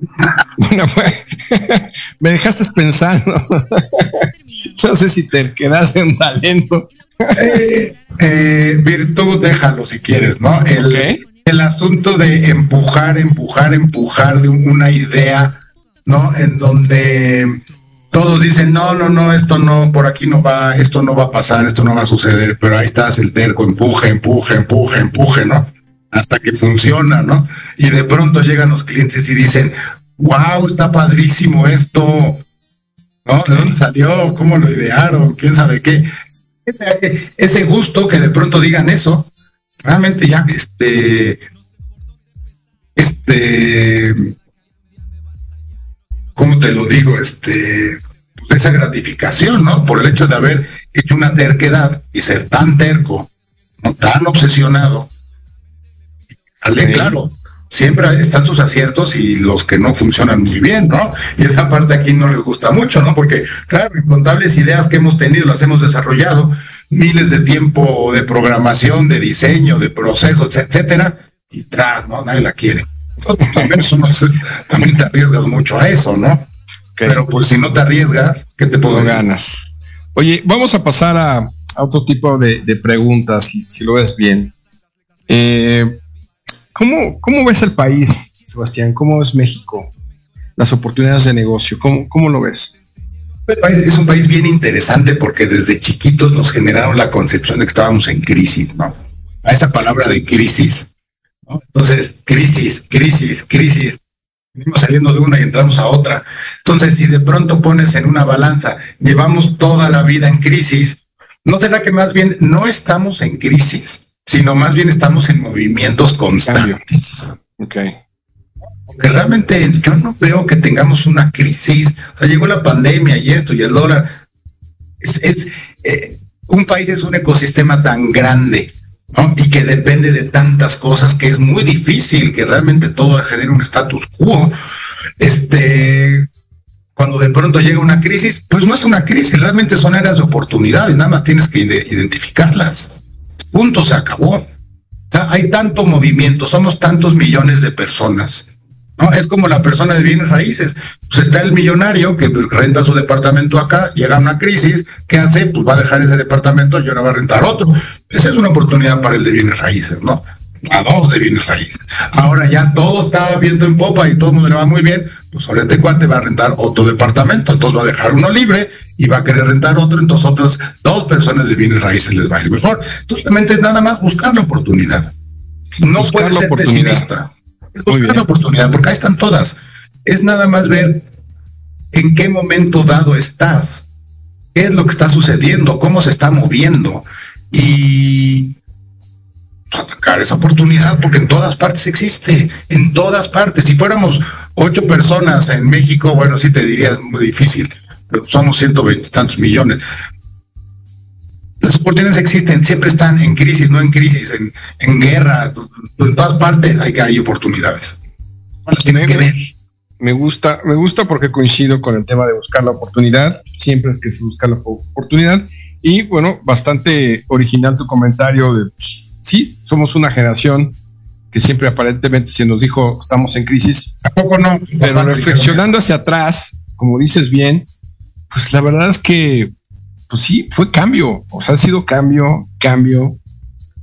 Bueno, pues, me dejaste pensando. no sé si terquedad es un talento. Eh, eh, virtud, déjalo si quieres, ¿no? El, el asunto de empujar, empujar, empujar de una idea, ¿no? En donde todos dicen, no, no, no, esto no, por aquí no va, esto no va a pasar, esto no va a suceder, pero ahí estás el terco, empuje, empuje, empuje, empuje, ¿no? Hasta que funciona, ¿no? Y de pronto llegan los clientes y dicen, wow, está padrísimo esto, ¿no? ¿De dónde salió? ¿Cómo lo idearon? ¿Quién sabe qué? Ese, gusto que de pronto digan eso, realmente ya, este, este, ¿cómo te lo digo? Este, esa gratificación, ¿no? Por el hecho de haber hecho una terquedad y ser tan terco, tan obsesionado. Ale, claro, siempre están sus aciertos y los que no funcionan muy bien, ¿no? Y esa parte aquí no les gusta mucho, ¿no? Porque, claro, incontables ideas que hemos tenido las hemos desarrollado, miles de tiempo de programación, de diseño, de procesos, etcétera, y tras, ¿no? Nadie la quiere. También, también te arriesgas mucho a eso, ¿no? Pero pues si no te arriesgas, ¿qué te puedo ganas? Oye, vamos a pasar a, otro tipo de, preguntas, si, si, lo ves bien. Eh, ¿cómo, ¿Cómo ves el país, Sebastián? ¿Cómo es México? Las oportunidades de negocio, ¿cómo, cómo lo ves? Es un país bien interesante porque desde chiquitos nos generaron la concepción de que estábamos en crisis, ¿no? A esa palabra de crisis entonces, crisis, crisis, crisis. Venimos saliendo de una y entramos a otra. Entonces, si de pronto pones en una balanza, llevamos toda la vida en crisis, ¿no será que más bien no estamos en crisis, sino más bien estamos en movimientos constantes? Ok. Porque realmente yo no veo que tengamos una crisis. O sea, llegó la pandemia y esto y el dólar. Es, eh, un país es un ecosistema tan grande y que depende de tantas cosas que es muy difícil que realmente todo genere un status quo. Este, cuando de pronto llega una crisis, pues no es una crisis, realmente son áreas de oportunidades, nada más tienes que identificarlas. Punto, se acabó. hay tanto movimiento, somos tantos millones de personas ¿no? Es como la persona de bienes raíces. Pues está el millonario que pues, renta su departamento acá, llega una crisis, ¿qué hace? Pues va a dejar ese departamento y ahora va a rentar otro. Esa es una oportunidad para el de bienes raíces, ¿no? A dos de bienes raíces. Ahora ya todo está viendo en popa y todo el mundo le va muy bien, pues ahora este cuate va a rentar otro departamento, entonces va a dejar uno libre y va a querer rentar otro, entonces otras dos personas de bienes raíces les va a ir mejor. Entonces realmente es nada más buscar la oportunidad. No puede ser pesimista es buscar oportunidad, porque ahí están todas. Es nada más ver en qué momento dado estás, qué es lo que está sucediendo, cómo se está moviendo y atacar esa oportunidad, porque en todas partes existe, en todas partes. Si fuéramos ocho personas en México, bueno, sí te diría es muy difícil, pero somos ciento veinte tantos millones. Las oportunidades existen, siempre están en crisis, no en crisis, en, en guerra, en todas partes hay, hay oportunidades. Las tienes que ver. Me gusta, me gusta porque coincido con el tema de buscar la oportunidad, siempre que se busca la oportunidad. Y bueno, bastante original tu comentario de, pues, sí, somos una generación que siempre aparentemente se nos dijo estamos en crisis. ¿A poco no? Pero reflexionando hacia atrás, como dices bien, pues la verdad es que pues sí, fue cambio, o sea, ha sido cambio, cambio,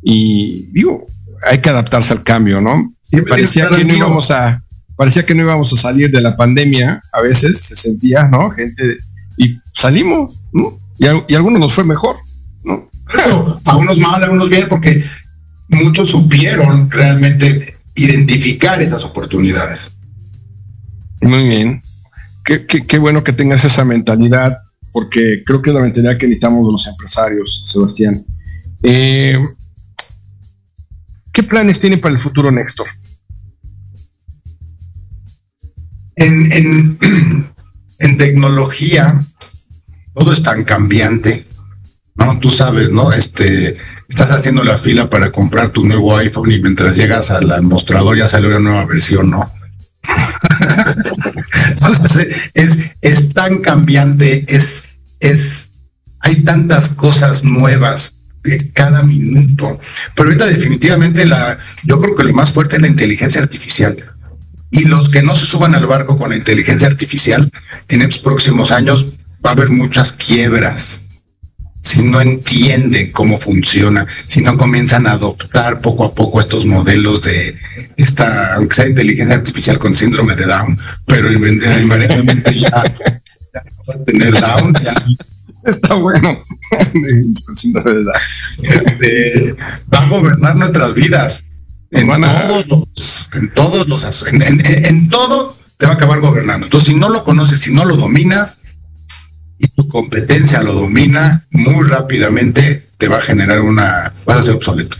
y digo, hay que adaptarse al cambio, ¿no? parecía que no íbamos a, parecía que no íbamos a salir de la pandemia, a veces se sentía, ¿no? Gente, y salimos, ¿no? Y a, y a algunos nos fue mejor, ¿no? Eso, a unos mal, a unos bien, porque muchos supieron realmente identificar esas oportunidades. Muy bien. Qué, qué, qué bueno que tengas esa mentalidad, porque creo que es la mentalidad que necesitamos los empresarios, Sebastián. Eh, ¿Qué planes tiene para el futuro Néstor? En, en, en, tecnología, todo es tan cambiante, ¿no? Tú sabes, ¿no? Este, estás haciendo la fila para comprar tu nuevo iPhone y mientras llegas al mostrador ya sale una nueva versión, ¿no? Entonces, es, es tan cambiante, es, es, hay tantas cosas nuevas cada minuto. Pero ahorita definitivamente la, yo creo que lo más fuerte es la inteligencia artificial. Y los que no se suban al barco con la inteligencia artificial, en estos próximos años va a haber muchas quiebras. Si no entienden cómo funciona, si no comienzan a adoptar poco a poco estos modelos de esta, aunque sea inteligencia artificial con síndrome de Down, pero invariablemente ya, ya va a tener Down, ya, Está bueno. este, va a gobernar nuestras vidas. En todos los, en todos los, en, en, en, todo te va a acabar gobernando. Entonces, si no lo conoces, si no lo dominas tu competencia lo domina, muy rápidamente te va a generar una, vas a ser obsoleto.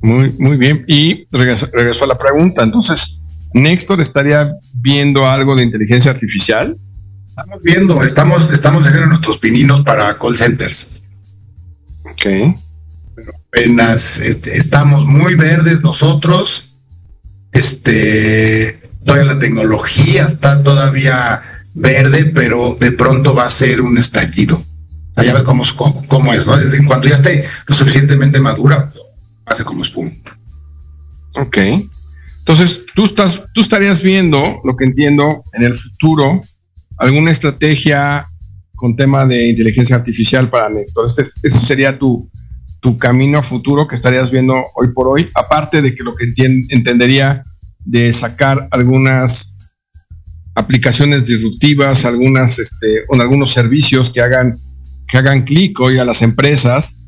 Muy, muy bien. Y regreso, regreso a la pregunta. Entonces, Nextor estaría viendo algo de inteligencia artificial. Estamos viendo, estamos, estamos haciendo nuestros pininos para call centers. Ok. Pero apenas este, estamos muy verdes nosotros. Este, todavía la tecnología está todavía verde, pero de pronto va a ser un estallido. Allá ve cómo, cómo, es, ¿no? En cuanto ya esté lo suficientemente madura, hace como espuma. Ok. Entonces, tú estás, tú estarías viendo, lo que entiendo, en el futuro, alguna estrategia con tema de inteligencia artificial para Néstor. Este, este sería tu, tu, camino futuro que estarías viendo hoy por hoy, aparte de que lo que entiend, entendería de sacar algunas aplicaciones disruptivas, algunas, este, o algunos servicios que hagan, que hagan clic hoy a las empresas.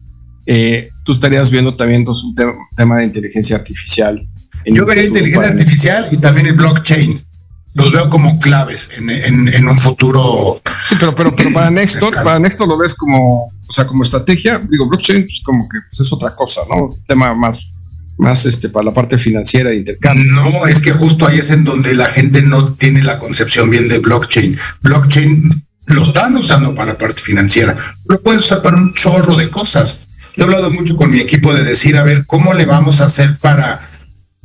Eh, tú estarías viendo también entonces, un tema, tema de inteligencia artificial. Yo vería inteligencia artificial y también el blockchain los veo como claves en, en, en, un futuro. Sí, pero, pero, pero para Néstor, para Néstor lo ves como, o sea, como estrategia, digo, blockchain, pues como que pues es otra cosa, ¿no? Tema más, más este, para la parte financiera de intercambio. No, es que justo ahí es en donde la gente no tiene la concepción bien de blockchain. Blockchain lo están usando para la parte financiera, lo puedes usar para un chorro de cosas. Yo he hablado mucho con mi equipo de decir, a ver, ¿cómo le vamos a hacer para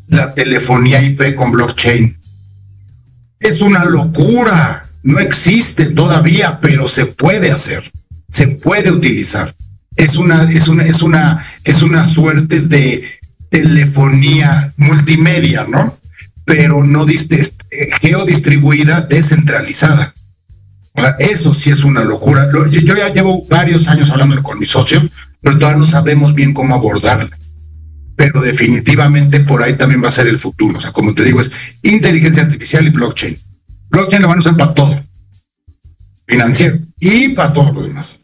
la telefonía IP con blockchain? Es una locura. No existe todavía, pero se puede hacer. Se puede utilizar. Es una, es una, es una, es una suerte de telefonía multimedia, ¿no? Pero no diste, geodistribuida, descentralizada. Eso sí es una locura. Yo, ya llevo varios años hablando con mi socio, pero todavía no sabemos bien cómo abordarla pero definitivamente por ahí también va a ser el futuro. O sea, como te digo, es inteligencia artificial y blockchain. Blockchain lo van a usar para todo, financiero y para todo lo demás.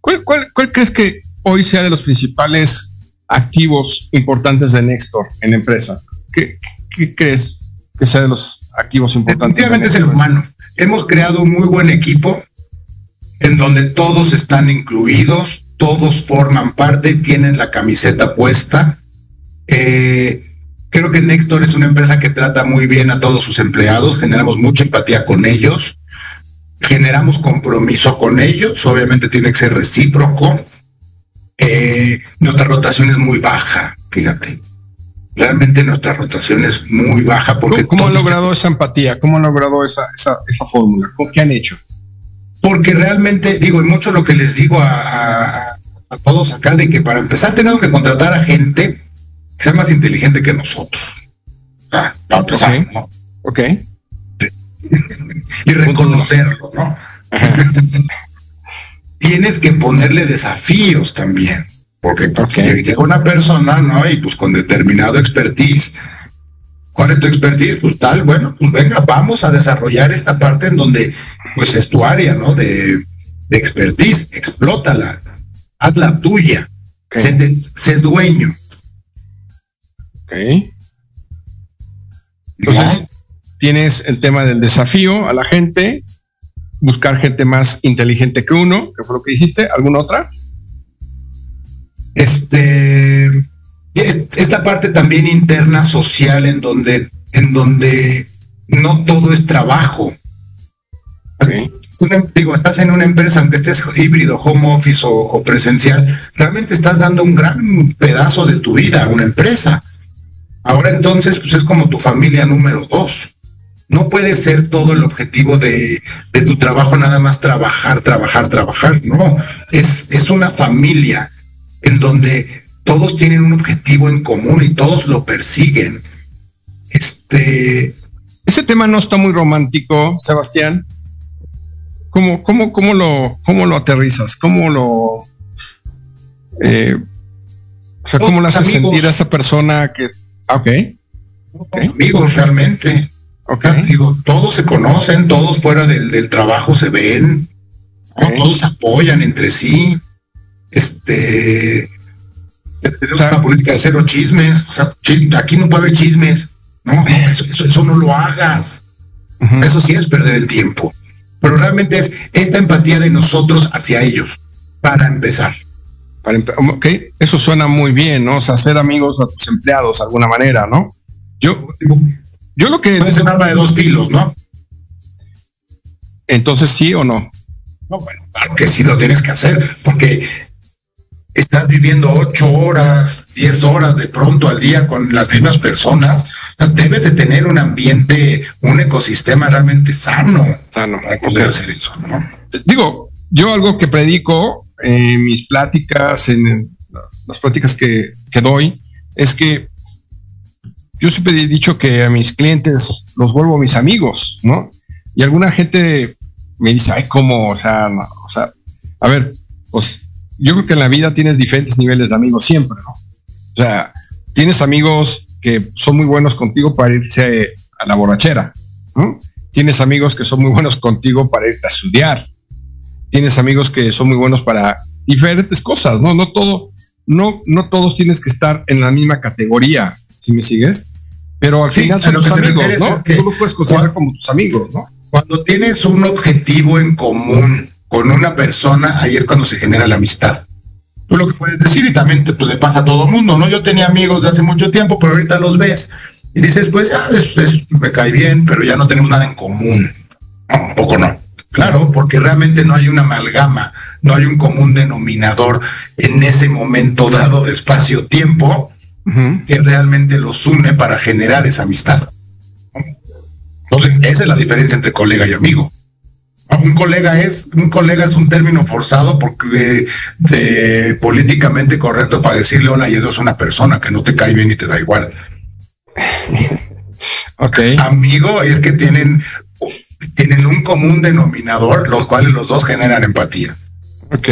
¿Cuál, cuál, cuál crees que hoy sea de los principales activos importantes de Nextor en empresa? ¿Qué, qué crees que sea de los activos importantes? Definitivamente es el humano. Hemos creado un muy buen equipo en donde todos están incluidos, todos forman parte, tienen la camiseta puesta. Eh, creo que Nextor es una empresa que trata muy bien a todos sus empleados, generamos mucha empatía con ellos, generamos compromiso con ellos, obviamente tiene que ser recíproco. Eh, nuestra rotación es muy baja, fíjate. Realmente nuestra rotación es muy baja porque... ¿Cómo, han logrado esa empatía? ¿Cómo han logrado esa, esa, esa fórmula? ¿Qué han hecho? Porque realmente, digo, y mucho lo que les digo a, a, a todos acá, de que para empezar tenemos que contratar a gente que sea más inteligente que nosotros. Ah, para empezar, okay. ¿no? Ok. Sí. y reconocerlo, ¿no? Tienes que ponerle desafíos también. Porque pues, okay. llega una persona, ¿no? Y pues con determinado expertise, ¿Cuál es tu expertise? Pues tal, bueno, pues venga, vamos a desarrollar esta parte en donde, pues es tu área, ¿no? De, de expertise, explótala, hazla tuya, sé, dueño. Ok. Entonces, tienes el tema del desafío a la gente, buscar gente más inteligente que uno, que fue lo que hiciste. ¿Alguna otra? Este, esta parte también interna social en donde, en donde no todo es trabajo. digo, estás en una empresa, aunque estés híbrido, home office o, presencial, realmente estás dando un gran pedazo de tu vida a una empresa. Ahora entonces, pues es como tu familia número dos. No puede ser todo el objetivo de, de tu trabajo nada más trabajar, trabajar, trabajar. No, es, es una familia en donde todos tienen un objetivo en común y todos lo persiguen. Este. Ese tema no está muy romántico, Sebastián. ¿Cómo, cómo, cómo, lo, cómo lo aterrizas? ¿Cómo lo. Eh, o sea, ¿cómo le haces sentir a esa persona que. Ah, ok. Amigos, realmente. Ok. Digo, todos se conocen, todos fuera del, trabajo se ven, todos se apoyan entre sí. Este tenemos una política de cero chismes. O sea, aquí no puede haber chismes. No, eso, no lo hagas. Eso sí es perder el tiempo. Pero realmente es esta empatía de nosotros hacia ellos, para empezar. Para ok, eso suena muy bien, ¿no? O sea, ser amigos a tus empleados de alguna manera, ¿no? Yo, yo lo que. Puede ser arma de dos filos, ¿no? Entonces, ¿sí o no? No, bueno, claro que sí lo tienes que hacer, porque estás viviendo ocho horas, diez horas de pronto al día con las mismas personas, debes de tener un ambiente, un ecosistema realmente sano, sano para poder hacer eso, ¿no? Digo, yo algo que predico en mis pláticas, en las pláticas que, que doy, es que yo siempre he dicho que a mis clientes los vuelvo mis amigos, ¿no? Y alguna gente me dice, ay, ¿cómo? O sea, o sea, a ver, pues yo creo que en la vida tienes diferentes niveles de amigos siempre, ¿no? O sea, tienes amigos que son muy buenos contigo para irse a la borrachera, ¿no? Tienes amigos que son muy buenos contigo para irte a estudiar. Tienes amigos que son muy buenos para diferentes cosas, ¿no? No todo, no, no todos tienes que estar en la misma categoría, si me sigues. Pero al final son tus amigos, ¿no? Tú los puedes considerar como tus amigos, ¿no? Cuando tienes un objetivo en común, con una persona, ahí es cuando se genera la amistad. Tú lo que puedes decir, y también te, pues, le pasa a todo mundo, ¿no? Yo tenía amigos de hace mucho tiempo, pero ahorita los ves y dices, pues ya, me cae bien, pero ya no tenemos nada en común. No, un poco no. Claro, porque realmente no hay una amalgama, no hay un común denominador en ese momento dado de espacio-tiempo que realmente los une para generar esa amistad. Entonces, esa es la diferencia entre colega y amigo un colega es un colega es un término forzado porque de, políticamente correcto para decirle hola y eso es una persona que no te cae bien y te da igual. ok. Amigo es que tienen tienen un común denominador, los cuales los dos generan empatía. Ok.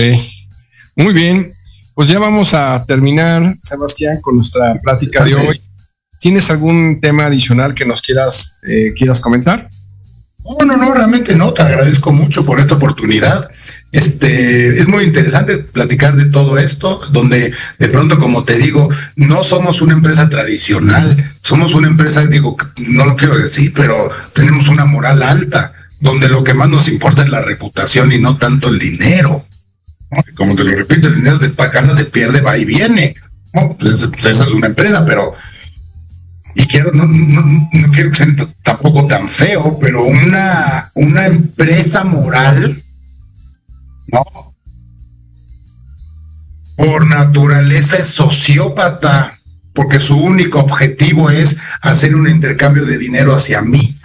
Muy bien. Pues ya vamos a terminar, Sebastián, con nuestra plática de hoy. ¿Tienes algún tema adicional que nos quieras, eh, quieras comentar? No, no, no, realmente no, te agradezco mucho por esta oportunidad. Este, es muy interesante platicar de todo esto, donde de pronto, como te digo, no somos una empresa tradicional, somos una empresa, digo, no lo quiero decir, pero tenemos una moral alta, donde lo que más nos importa es la reputación y no tanto el dinero. Como te lo repito, el dinero de pagana se pierde, va y viene. Pues, pues, esa es una empresa, pero y quiero, no, no, quiero que sea tampoco tan feo, pero una, una empresa moral, ¿no? Por naturaleza es sociópata, porque su único objetivo es hacer un intercambio de dinero hacia mí.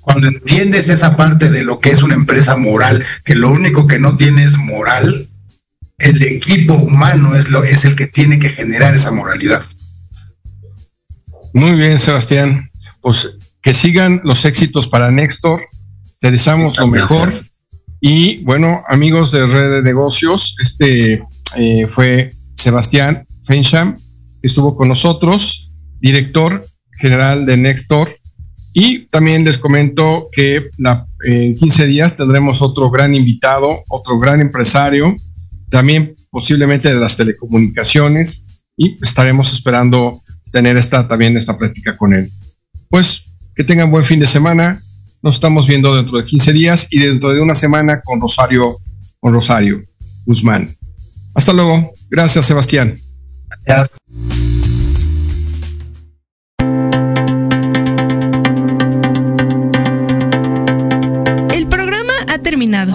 Cuando entiendes esa parte de lo que es una empresa moral, que lo único que no tiene es moral, el equipo humano es, lo, es el que tiene que generar esa moralidad. Muy bien, Sebastián. Pues que sigan los éxitos para Nextor. Te deseamos lo mejor. Y bueno, amigos de Red de Negocios, este eh, fue Sebastián Fensham, que estuvo con nosotros, director general de Nextor. Y también les comento que en 15 días tendremos otro gran invitado, otro gran empresario, también posiblemente de las telecomunicaciones, y estaremos esperando tener esta, también esta plática con él. Pues que tengan buen fin de semana. Nos estamos viendo dentro de 15 días y dentro de una semana con Rosario, con Rosario Guzmán. Hasta luego. Gracias, Sebastián. Gracias. El programa ha terminado.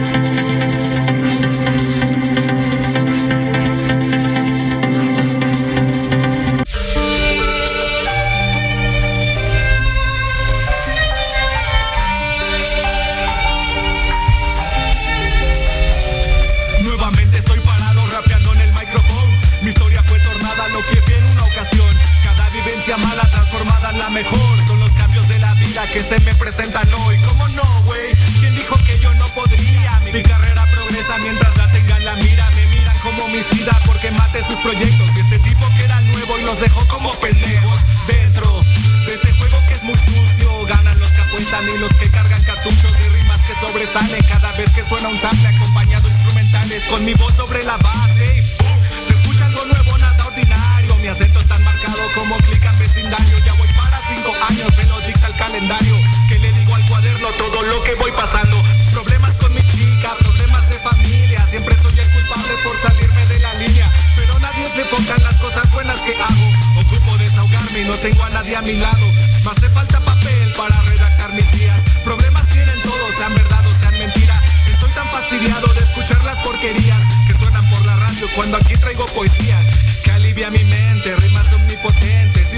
Mejor son los cambios de la vida que se me presentan hoy. ¿Cómo no, güey? ¿Quién dijo que yo no podría? Mi carrera progresa mientras la tengan la mira. Me miran como homicida porque mate sus proyectos. Y este tipo que era nuevo y los dejó como pendejos dentro de este juego que es muy sucio. Ganan los que apuestan y los que cargan cartuchos de rimas que sobresalen cada vez que suena un sample acompañado instrumentales con mi voz sobre la base. Se escucha algo nuevo, nada ordinario. Mi acento es tan marcado como clican vecindario. Ya voy cinco años, me lo dicta el calendario. Que le digo al cuaderno todo lo que voy pasando. Problemas con mi chica, problemas de familia. Siempre soy el culpable por salirme de la línea. Pero nadie se enfoca en las cosas buenas que hago. Ocupo desahogarme y no tengo a nadie a mi lado. Me hace falta papel para redactar mis días. Problemas tienen todos, sean verdad o sean mentira. Estoy tan fastidiado de escuchar las porquerías que suenan por la radio cuando aquí traigo poesía. Que alivia mi mente, rimas omnipotentes,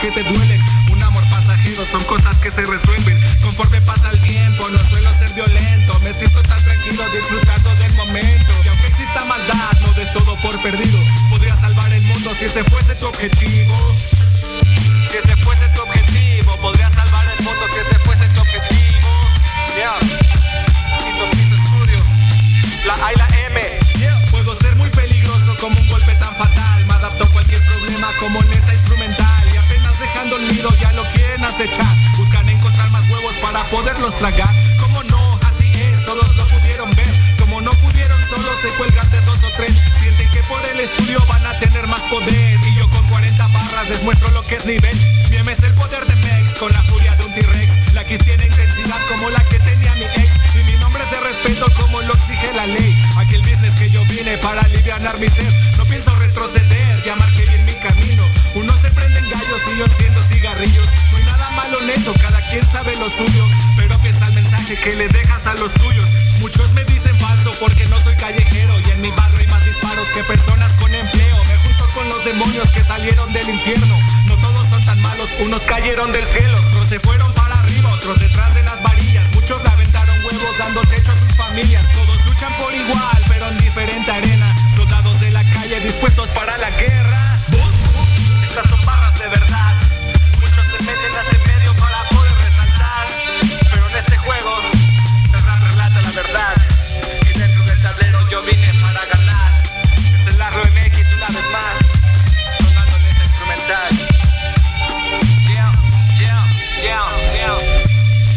que te duelen. Un amor pasajero son cosas que se resuelven. Conforme pasa el tiempo, no suelo ser violento. Me siento tan tranquilo disfrutando del momento. Y aunque exista maldad, no des todo por perdido. Podría salvar el mundo si ese fuese tu objetivo. Tragar. Como no, así es, todos lo pudieron ver. Como no pudieron, solo se cuelgan de dos o tres. Sienten que por el estudio van a tener más poder. Y yo con 40 barras les muestro lo que es nivel. Mi M es el poder de Mex con la furia de un T-Rex. La que tiene intensidad como la que tenía mi ex. Y mi nombre es de respeto como lo exige la ley. Aquel business que yo vine para aliviar mi ser. No pienso retroceder, ya marqué bien mi camino. Uno se prenden gallos y yo enciendo cigarrillos. No hay nada malo en eso, cada quien sabe lo suyo. Pero que le dejas a los tuyos. Muchos me dicen falso porque no soy callejero y en mi barrio hay más disparos que personas con empleo. Me junto con los demonios que salieron del infierno. No todos son tan malos, unos cayeron del cielo, otros se fueron para arriba, otros detrás de las varillas. Muchos aventaron huevos dando techo a sus familias, todos luchan por igual